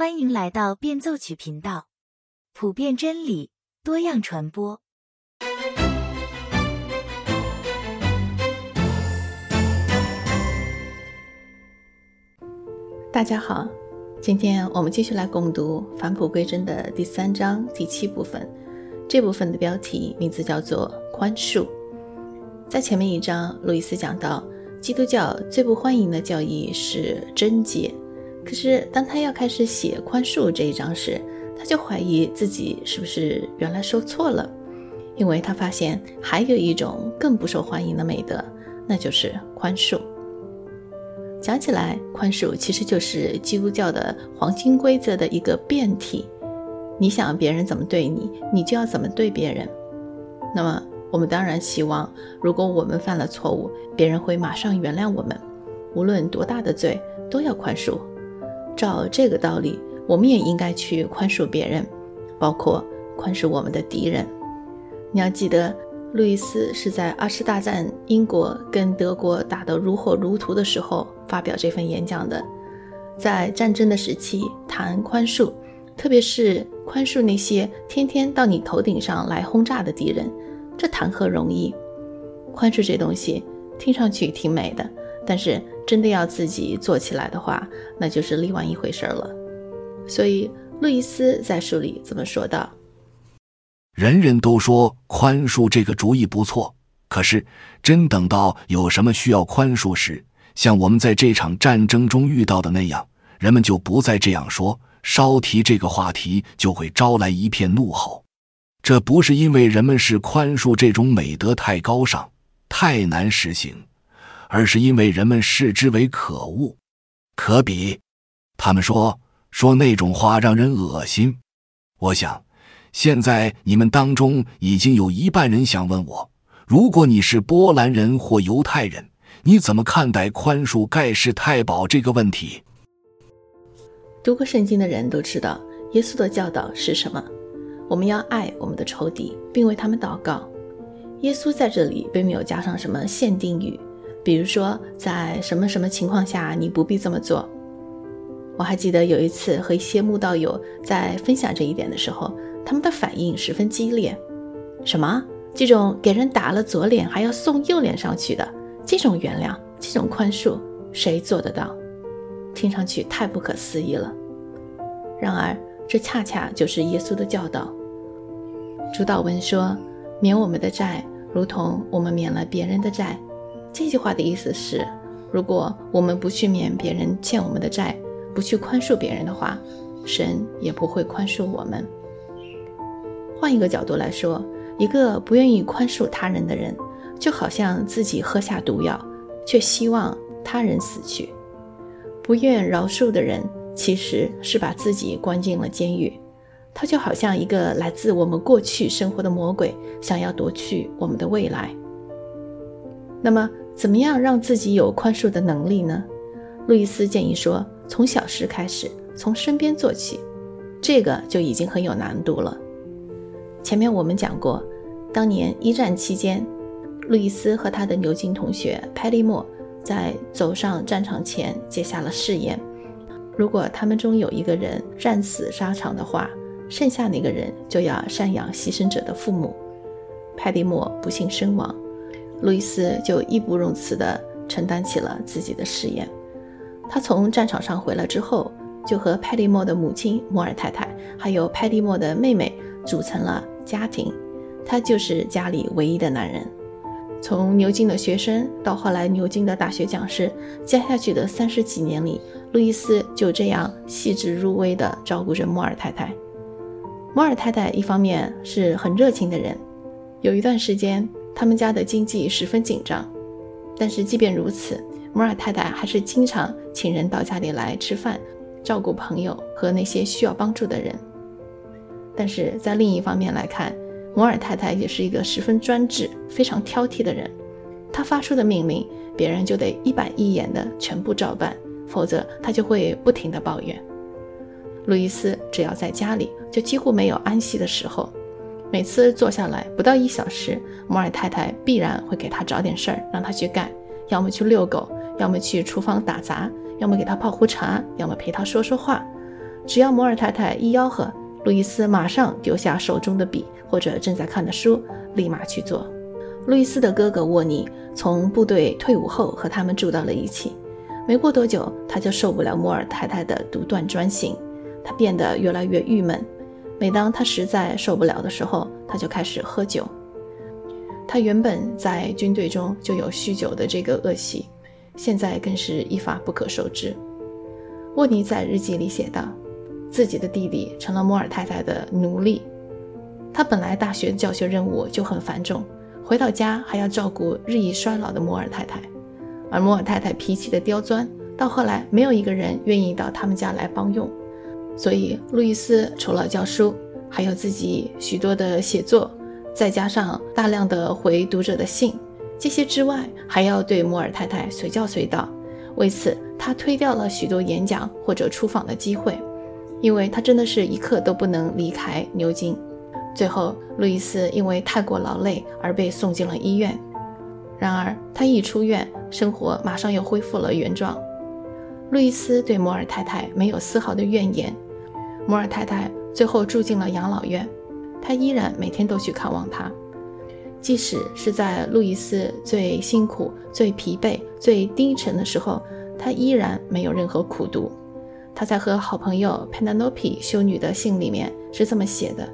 欢迎来到变奏曲频道，普遍真理，多样传播。大家好，今天我们继续来共读《返璞归真》的第三章第七部分。这部分的标题名字叫做“宽恕”。在前面一章，路易斯讲到，基督教最不欢迎的教义是贞洁。可是，当他要开始写宽恕这一章时，他就怀疑自己是不是原来说错了，因为他发现还有一种更不受欢迎的美德，那就是宽恕。讲起来，宽恕其实就是基督教的黄金规则的一个变体。你想别人怎么对你，你就要怎么对别人。那么，我们当然希望，如果我们犯了错误，别人会马上原谅我们，无论多大的罪，都要宽恕。照这个道理，我们也应该去宽恕别人，包括宽恕我们的敌人。你要记得，路易斯是在二次大战英国跟德国打得如火如荼的时候发表这份演讲的。在战争的时期谈宽恕，特别是宽恕那些天天到你头顶上来轰炸的敌人，这谈何容易？宽恕这东西听上去挺美的。但是真的要自己做起来的话，那就是另外一回事了。所以路易斯在书里这么说道：“人人都说宽恕这个主意不错，可是真等到有什么需要宽恕时，像我们在这场战争中遇到的那样，人们就不再这样说，稍提这个话题就会招来一片怒吼。这不是因为人们是宽恕这种美德太高尚、太难实行。”而是因为人们视之为可恶、可比。他们说说那种话让人恶心。我想，现在你们当中已经有一半人想问我：如果你是波兰人或犹太人，你怎么看待宽恕盖世太保这个问题？读过圣经的人都知道，耶稣的教导是什么？我们要爱我们的仇敌，并为他们祷告。耶稣在这里并没有加上什么限定语。比如说，在什么什么情况下你不必这么做？我还记得有一次和一些慕道友在分享这一点的时候，他们的反应十分激烈。什么？这种给人打了左脸还要送右脸上去的这种原谅、这种宽恕，谁做得到？听上去太不可思议了。然而，这恰恰就是耶稣的教导。主导文说：“免我们的债，如同我们免了别人的债。”这句话的意思是，如果我们不去免别人欠我们的债，不去宽恕别人的话，神也不会宽恕我们。换一个角度来说，一个不愿意宽恕他人的人，就好像自己喝下毒药，却希望他人死去；不愿饶恕的人，其实是把自己关进了监狱。他就好像一个来自我们过去生活的魔鬼，想要夺去我们的未来。那么，怎么样让自己有宽恕的能力呢？路易斯建议说，从小事开始，从身边做起，这个就已经很有难度了。前面我们讲过，当年一战期间，路易斯和他的牛津同学派利莫在走上战场前结下了誓言：如果他们中有一个人战死沙场的话，剩下那个人就要赡养牺牲者的父母。派利莫不幸身亡。路易斯就义不容辞地承担起了自己的誓言。他从战场上回来之后，就和派蒂莫的母亲摩尔太太，还有派蒂莫的妹妹组成了家庭。他就是家里唯一的男人。从牛津的学生到后来牛津的大学讲师，接下去的三十几年里，路易斯就这样细致入微地照顾着摩尔太太。摩尔太太一方面是很热情的人，有一段时间。他们家的经济十分紧张，但是即便如此，摩尔太太还是经常请人到家里来吃饭，照顾朋友和那些需要帮助的人。但是在另一方面来看，摩尔太太也是一个十分专制、非常挑剔的人。她发出的命令，别人就得一板一眼的全部照办，否则她就会不停的抱怨。路易斯只要在家里，就几乎没有安息的时候。每次坐下来不到一小时，摩尔太太必然会给他找点事儿让他去干，要么去遛狗，要么去厨房打杂，要么给他泡壶茶，要么陪他说说话。只要摩尔太太一吆喝，路易斯马上丢下手中的笔或者正在看的书，立马去做。路易斯的哥哥沃尼从部队退伍后和他们住到了一起。没过多久，他就受不了摩尔太太的独断专行，他变得越来越郁闷。每当他实在受不了的时候，他就开始喝酒。他原本在军队中就有酗酒的这个恶习，现在更是一发不可收拾。沃尼在日记里写道：“自己的弟弟成了摩尔太太的奴隶。他本来大学教学任务就很繁重，回到家还要照顾日益衰老的摩尔太太。而摩尔太太脾气的刁钻，到后来没有一个人愿意到他们家来帮用。所以，路易斯除了教书，还有自己许多的写作。”再加上大量的回读者的信，这些之外，还要对摩尔太太随叫随到。为此，他推掉了许多演讲或者出访的机会，因为他真的是一刻都不能离开牛津。最后，路易斯因为太过劳累而被送进了医院。然而，他一出院，生活马上又恢复了原状。路易斯对摩尔太太没有丝毫的怨言。摩尔太太最后住进了养老院。他依然每天都去看望他，即使是在路易斯最辛苦、最疲惫、最低沉的时候，他依然没有任何苦读。他在和好朋友 Penelope 修女的信里面是这么写的：“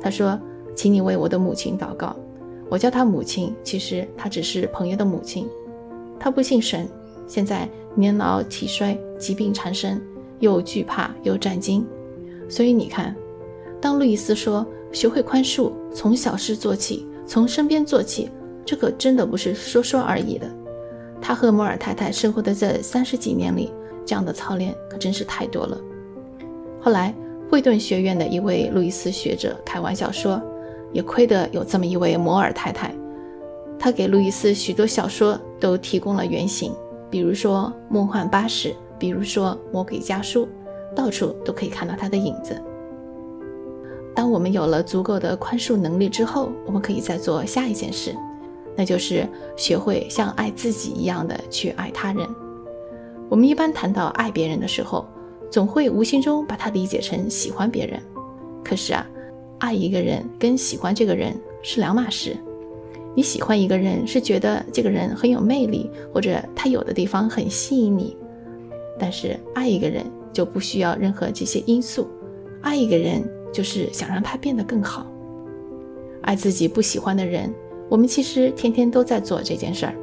他说，请你为我的母亲祷告。我叫她母亲，其实她只是朋友的母亲。她不信神，现在年老体衰，疾病缠身，又惧怕又战惊。所以你看，当路易斯说。”学会宽恕，从小事做起，从身边做起，这可真的不是说说而已的。他和摩尔太太生活的这三十几年里，这样的操练可真是太多了。后来，惠顿学院的一位路易斯学者开玩笑说：“也亏得有这么一位摩尔太太，她给路易斯许多小说都提供了原型，比如说《梦幻巴士》，比如说《魔鬼家书》，到处都可以看到他的影子。”当我们有了足够的宽恕能力之后，我们可以再做下一件事，那就是学会像爱自己一样的去爱他人。我们一般谈到爱别人的时候，总会无形中把它理解成喜欢别人。可是啊，爱一个人跟喜欢这个人是两码事。你喜欢一个人是觉得这个人很有魅力，或者他有的地方很吸引你，但是爱一个人就不需要任何这些因素。爱一个人。就是想让他变得更好，爱自己不喜欢的人。我们其实天天都在做这件事儿。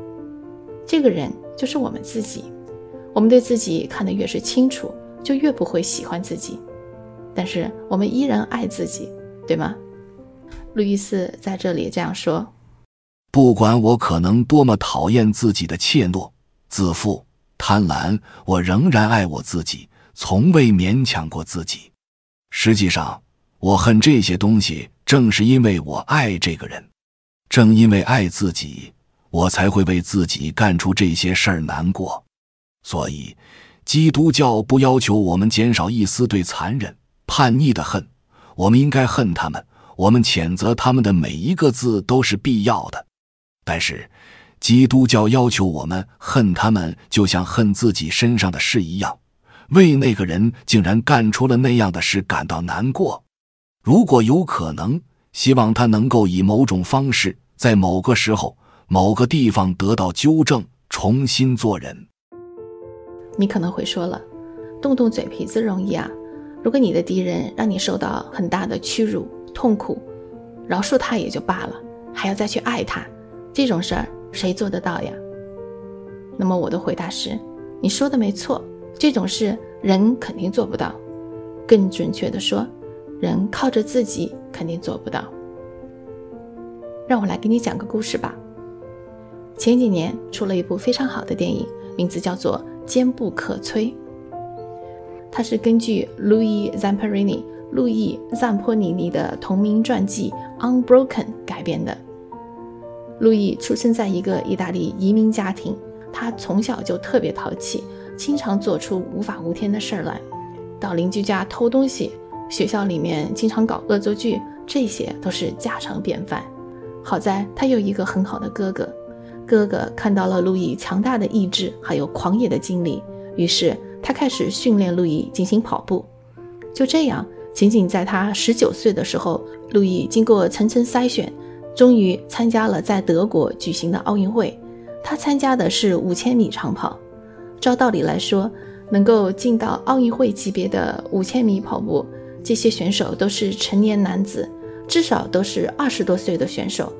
这个人就是我们自己。我们对自己看得越是清楚，就越不会喜欢自己。但是我们依然爱自己，对吗？路易斯在这里这样说：不管我可能多么讨厌自己的怯懦、自负、贪婪，我仍然爱我自己，从未勉强过自己。实际上。我恨这些东西，正是因为我爱这个人。正因为爱自己，我才会为自己干出这些事儿难过。所以，基督教不要求我们减少一丝对残忍、叛逆的恨。我们应该恨他们，我们谴责他们的每一个字都是必要的。但是，基督教要求我们恨他们，就像恨自己身上的事一样，为那个人竟然干出了那样的事感到难过。如果有可能，希望他能够以某种方式，在某个时候、某个地方得到纠正，重新做人。你可能会说了，动动嘴皮子容易啊。如果你的敌人让你受到很大的屈辱、痛苦，饶恕他也就罢了，还要再去爱他，这种事儿谁做得到呀？那么我的回答是，你说的没错，这种事人肯定做不到。更准确的说。人靠着自己肯定做不到。让我来给你讲个故事吧。前几年出了一部非常好的电影，名字叫做《坚不可摧》。它是根据路易· p 普 r 尼（路易·赞波尼尼）的同名传记《Unbroken》改编的。路易出生在一个意大利移民家庭，他从小就特别淘气，经常做出无法无天的事儿来，到邻居家偷东西。学校里面经常搞恶作剧，这些都是家常便饭。好在他有一个很好的哥哥，哥哥看到了路易强大的意志，还有狂野的精力，于是他开始训练路易进行跑步。就这样，仅仅在他十九岁的时候，路易经过层层筛选，终于参加了在德国举行的奥运会。他参加的是五千米长跑。照道理来说，能够进到奥运会级别的五千米跑步，这些选手都是成年男子，至少都是二十多岁的选手。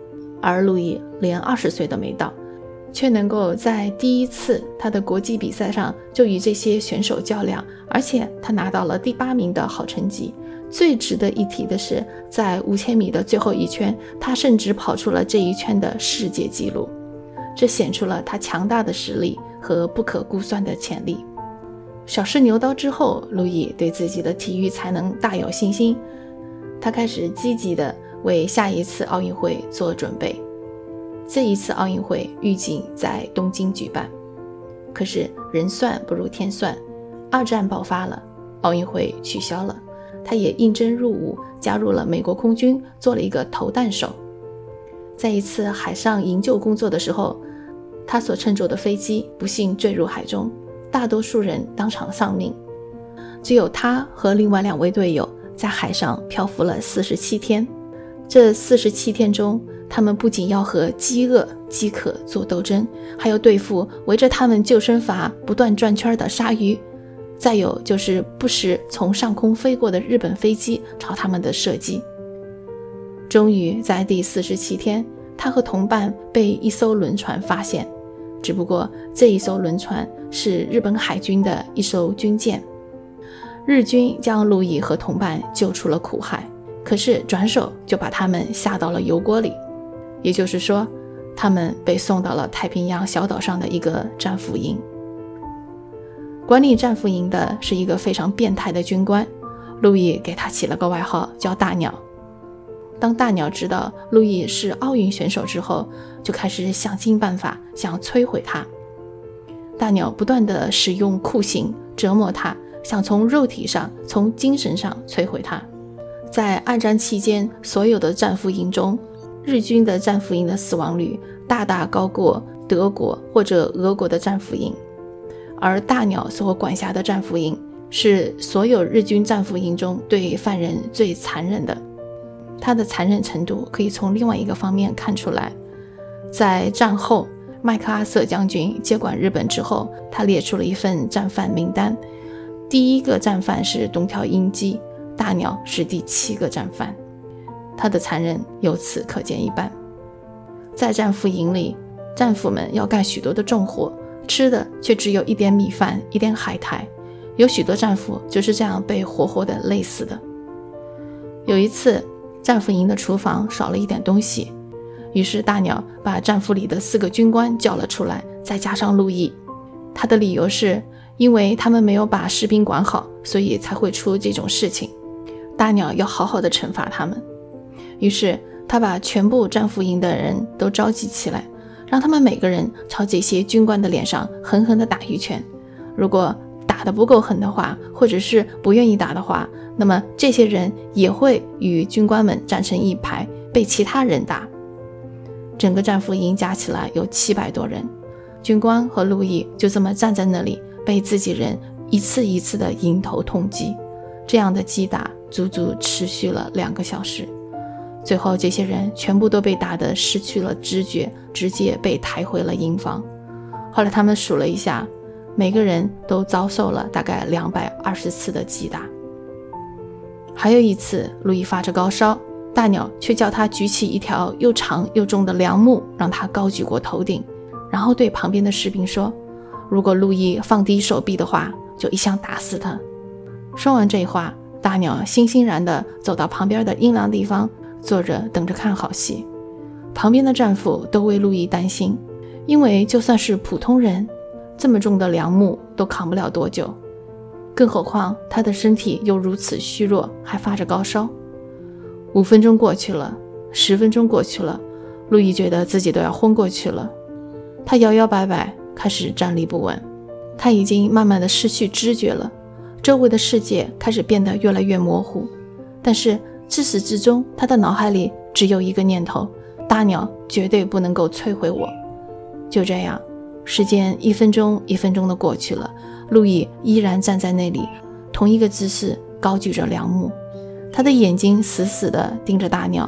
而路易连二十岁都没到，却能够在第一次他的国际比赛上就与这些选手较量，而且他拿到了第八名的好成绩。最值得一提的是，在五千米的最后一圈，他甚至跑出了这一圈的世界纪录，这显出了他强大的实力和不可估算的潜力。小试牛刀之后，路易对自己的体育才能大有信心，他开始积极的。为下一次奥运会做准备。这一次奥运会预计在东京举办，可是人算不如天算，二战爆发了，奥运会取消了。他也应征入伍，加入了美国空军，做了一个投弹手。在一次海上营救工作的时候，他所乘坐的飞机不幸坠入海中，大多数人当场丧命，只有他和另外两位队友在海上漂浮了四十七天。这四十七天中，他们不仅要和饥饿、饥渴做斗争，还要对付围着他们救生筏不断转圈的鲨鱼，再有就是不时从上空飞过的日本飞机朝他们的射击。终于在第四十七天，他和同伴被一艘轮船发现，只不过这一艘轮船是日本海军的一艘军舰。日军将路易和同伴救出了苦海。可是转手就把他们下到了油锅里，也就是说，他们被送到了太平洋小岛上的一个战俘营。管理战俘营的是一个非常变态的军官，路易给他起了个外号叫“大鸟”。当大鸟知道路易是奥运选手之后，就开始想尽办法想摧毁他。大鸟不断地使用酷刑折磨他，想从肉体上、从精神上摧毁他。在二战期间，所有的战俘营中，日军的战俘营的死亡率大大高过德国或者俄国的战俘营，而大鸟所管辖的战俘营是所有日军战俘营中对犯人最残忍的。它的残忍程度可以从另外一个方面看出来，在战后，麦克阿瑟将军接管日本之后，他列出了一份战犯名单，第一个战犯是东条英机。大鸟是第七个战犯，他的残忍由此可见一斑。在战俘营里，战俘们要干许多的重活，吃的却只有一点米饭、一点海苔。有许多战俘就是这样被活活的累死的。有一次，战俘营的厨房少了一点东西，于是大鸟把战俘里的四个军官叫了出来，再加上路易。他的理由是因为他们没有把士兵管好，所以才会出这种事情。大鸟要好好的惩罚他们，于是他把全部战俘营的人都召集起来，让他们每个人朝这些军官的脸上狠狠地打一拳。如果打得不够狠的话，或者是不愿意打的话，那么这些人也会与军官们站成一排，被其他人打。整个战俘营加起来有七百多人，军官和路易就这么站在那里，被自己人一次一次的迎头痛击。这样的击打。足足持续了两个小时，最后这些人全部都被打得失去了知觉，直接被抬回了营房。后来他们数了一下，每个人都遭受了大概两百二十次的击打。还有一次，路易发着高烧，大鸟却叫他举起一条又长又重的梁木，让他高举过头顶，然后对旁边的士兵说：“如果路易放低手臂的话，就一枪打死他。”说完这话。大鸟欣欣然地走到旁边的阴凉地方坐着，等着看好戏。旁边的战俘都为路易担心，因为就算是普通人，这么重的梁木都扛不了多久，更何况他的身体又如此虚弱，还发着高烧。五分钟过去了，十分钟过去了，路易觉得自己都要昏过去了。他摇摇摆摆，开始站立不稳，他已经慢慢的失去知觉了。周围的世界开始变得越来越模糊，但是自始至终，他的脑海里只有一个念头：大鸟绝对不能够摧毁我。就这样，时间一分钟一分钟的过去了，路易依然站在那里，同一个姿势，高举着梁木，他的眼睛死死地盯着大鸟，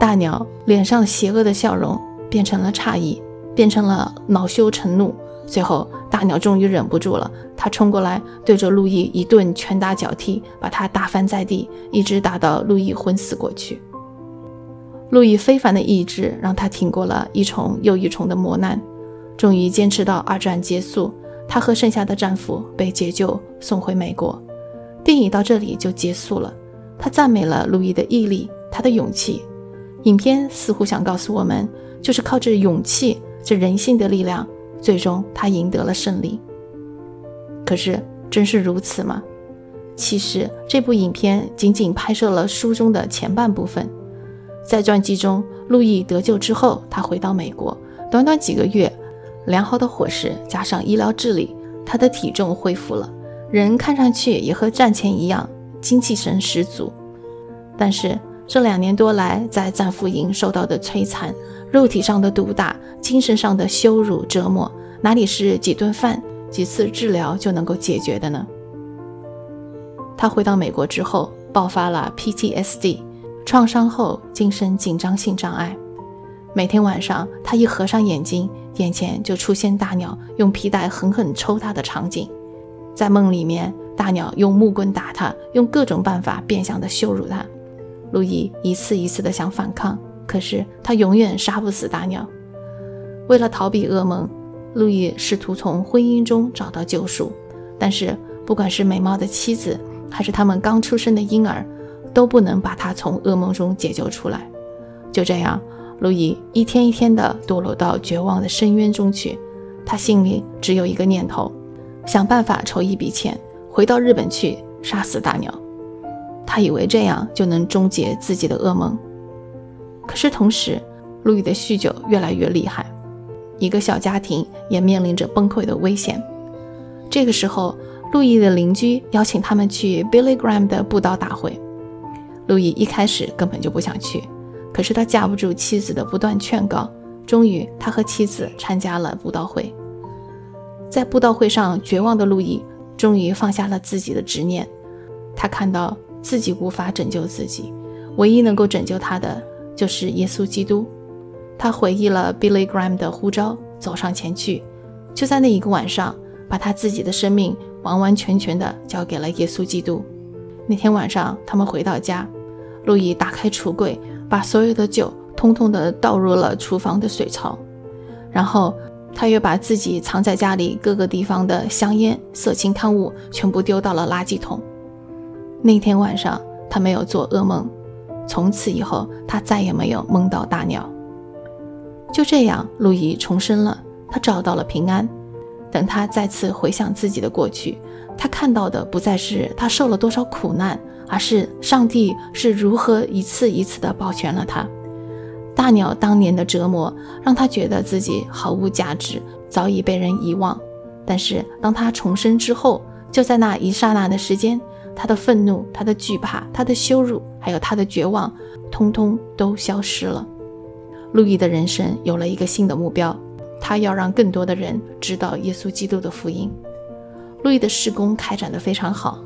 大鸟脸上邪恶的笑容变成了诧异，变成了恼羞成怒。最后，大鸟终于忍不住了，他冲过来，对着路易一顿拳打脚踢，把他打翻在地，一直打到路易昏死过去。路易非凡的意志让他挺过了一重又一重的磨难，终于坚持到二战结束，他和剩下的战俘被解救送回美国。电影到这里就结束了。他赞美了路易的毅力，他的勇气。影片似乎想告诉我们，就是靠着勇气，这人性的力量。最终，他赢得了胜利。可是，真是如此吗？其实，这部影片仅仅拍摄了书中的前半部分。在传记中，路易得救之后，他回到美国，短短几个月，良好的伙食加上医疗治理，他的体重恢复了，人看上去也和战前一样，精气神十足。但是，这两年多来，在战俘营受到的摧残。肉体上的毒打，精神上的羞辱折磨，哪里是几顿饭、几次治疗就能够解决的呢？他回到美国之后，爆发了 PTSD，创伤后精神紧张性障碍。每天晚上，他一合上眼睛，眼前就出现大鸟用皮带狠狠抽他的场景。在梦里面，大鸟用木棍打他，用各种办法变相的羞辱他。路易一次一次的想反抗。可是他永远杀不死大鸟。为了逃避噩梦，路易试图从婚姻中找到救赎。但是，不管是美貌的妻子，还是他们刚出生的婴儿，都不能把他从噩梦中解救出来。就这样，路易一天一天地堕落到绝望的深渊中去。他心里只有一个念头：想办法筹一笔钱，回到日本去杀死大鸟。他以为这样就能终结自己的噩梦。可是同时，路易的酗酒越来越厉害，一个小家庭也面临着崩溃的危险。这个时候，路易的邻居邀请他们去 Billy Graham 的布道大会。路易一开始根本就不想去，可是他架不住妻子的不断劝告，终于他和妻子参加了布道会。在布道会上，绝望的路易终于放下了自己的执念，他看到自己无法拯救自己，唯一能够拯救他的。就是耶稣基督，他回忆了 Billy Graham 的呼召，走上前去，就在那一个晚上，把他自己的生命完完全全的交给了耶稣基督。那天晚上，他们回到家，路易打开橱柜，把所有的酒通通的倒入了厨房的水槽，然后他又把自己藏在家里各个地方的香烟、色情刊物全部丢到了垃圾桶。那天晚上，他没有做噩梦。从此以后，他再也没有梦到大鸟。就这样，路易重生了，他找到了平安。等他再次回想自己的过去，他看到的不再是他受了多少苦难，而是上帝是如何一次一次地保全了他。大鸟当年的折磨让他觉得自己毫无价值，早已被人遗忘。但是当他重生之后，就在那一刹那的时间。他的愤怒，他的惧怕，他的羞辱，还有他的绝望，通通都消失了。路易的人生有了一个新的目标，他要让更多的人知道耶稣基督的福音。路易的施工开展得非常好，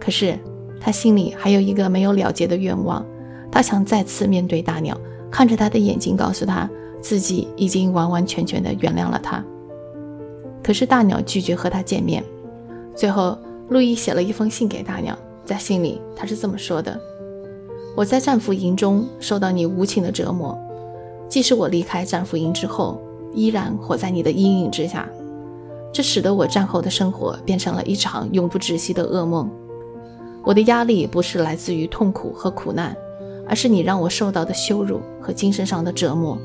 可是他心里还有一个没有了结的愿望，他想再次面对大鸟，看着他的眼睛，告诉他自己已经完完全全的原谅了他。可是大鸟拒绝和他见面，最后。路易写了一封信给大鸟，在信里他是这么说的：“我在战俘营中受到你无情的折磨，即使我离开战俘营之后，依然活在你的阴影之下。这使得我战后的生活变成了一场永不止息的噩梦。我的压力不是来自于痛苦和苦难，而是你让我受到的羞辱和精神上的折磨。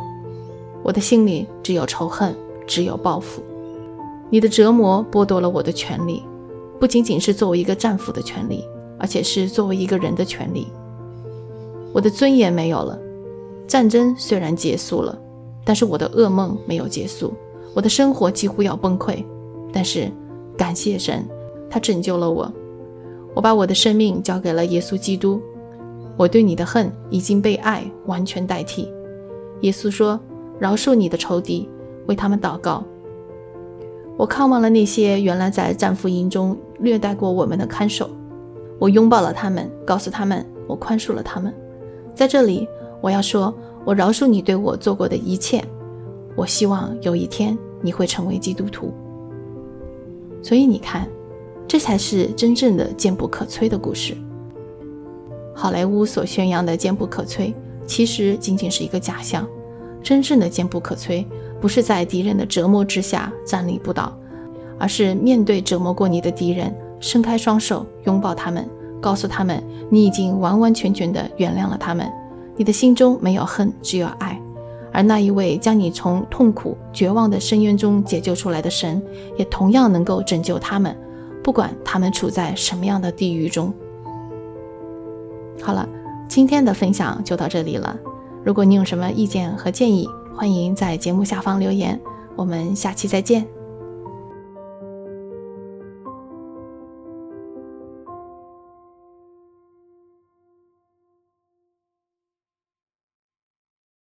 我的心里只有仇恨，只有报复。你的折磨剥夺了我的权利。”不仅仅是作为一个战俘的权利，而且是作为一个人的权利。我的尊严没有了。战争虽然结束了，但是我的噩梦没有结束。我的生活几乎要崩溃，但是感谢神，他拯救了我。我把我的生命交给了耶稣基督。我对你的恨已经被爱完全代替。耶稣说：“饶恕你的仇敌，为他们祷告。”我看望了那些原来在战俘营中虐待过我们的看守，我拥抱了他们，告诉他们我宽恕了他们。在这里，我要说，我饶恕你对我做过的一切。我希望有一天你会成为基督徒。所以你看，这才是真正的坚不可摧的故事。好莱坞所宣扬的坚不可摧，其实仅仅是一个假象。真正的坚不可摧，不是在敌人的折磨之下站立不倒，而是面对折磨过你的敌人，伸开双手拥抱他们，告诉他们你已经完完全全的原谅了他们，你的心中没有恨，只有爱。而那一位将你从痛苦、绝望的深渊中解救出来的神，也同样能够拯救他们，不管他们处在什么样的地狱中。好了，今天的分享就到这里了。如果你有什么意见和建议，欢迎在节目下方留言。我们下期再见。